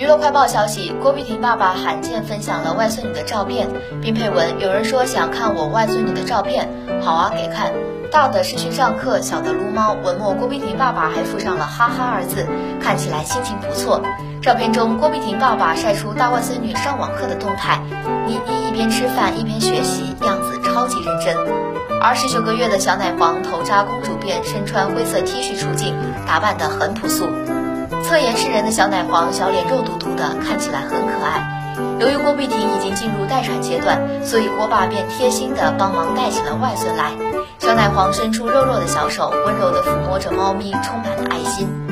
娱乐快报消息，郭碧婷爸爸罕见分享了外孙女的照片，并配文：“有人说想看我外孙女的照片，好啊，给看。大的是去上课，小的撸猫。”文末郭碧婷爸爸还附上了“哈哈”二字，看起来心情不错。照片中，郭碧婷爸爸晒出大外孙女上网课的动态，妮妮一边吃饭一边学习，样子超级认真。而十九个月的小奶黄头扎公主辫，身穿灰色 T 恤出镜，打扮得很朴素。侧颜是人的小奶黄，小脸肉嘟嘟的，看起来很可爱。由于郭碧婷已经进入待产阶段，所以郭爸便贴心的帮忙带起了外孙来。小奶黄伸出肉肉的小手，温柔的抚摸着猫咪，充满了爱心。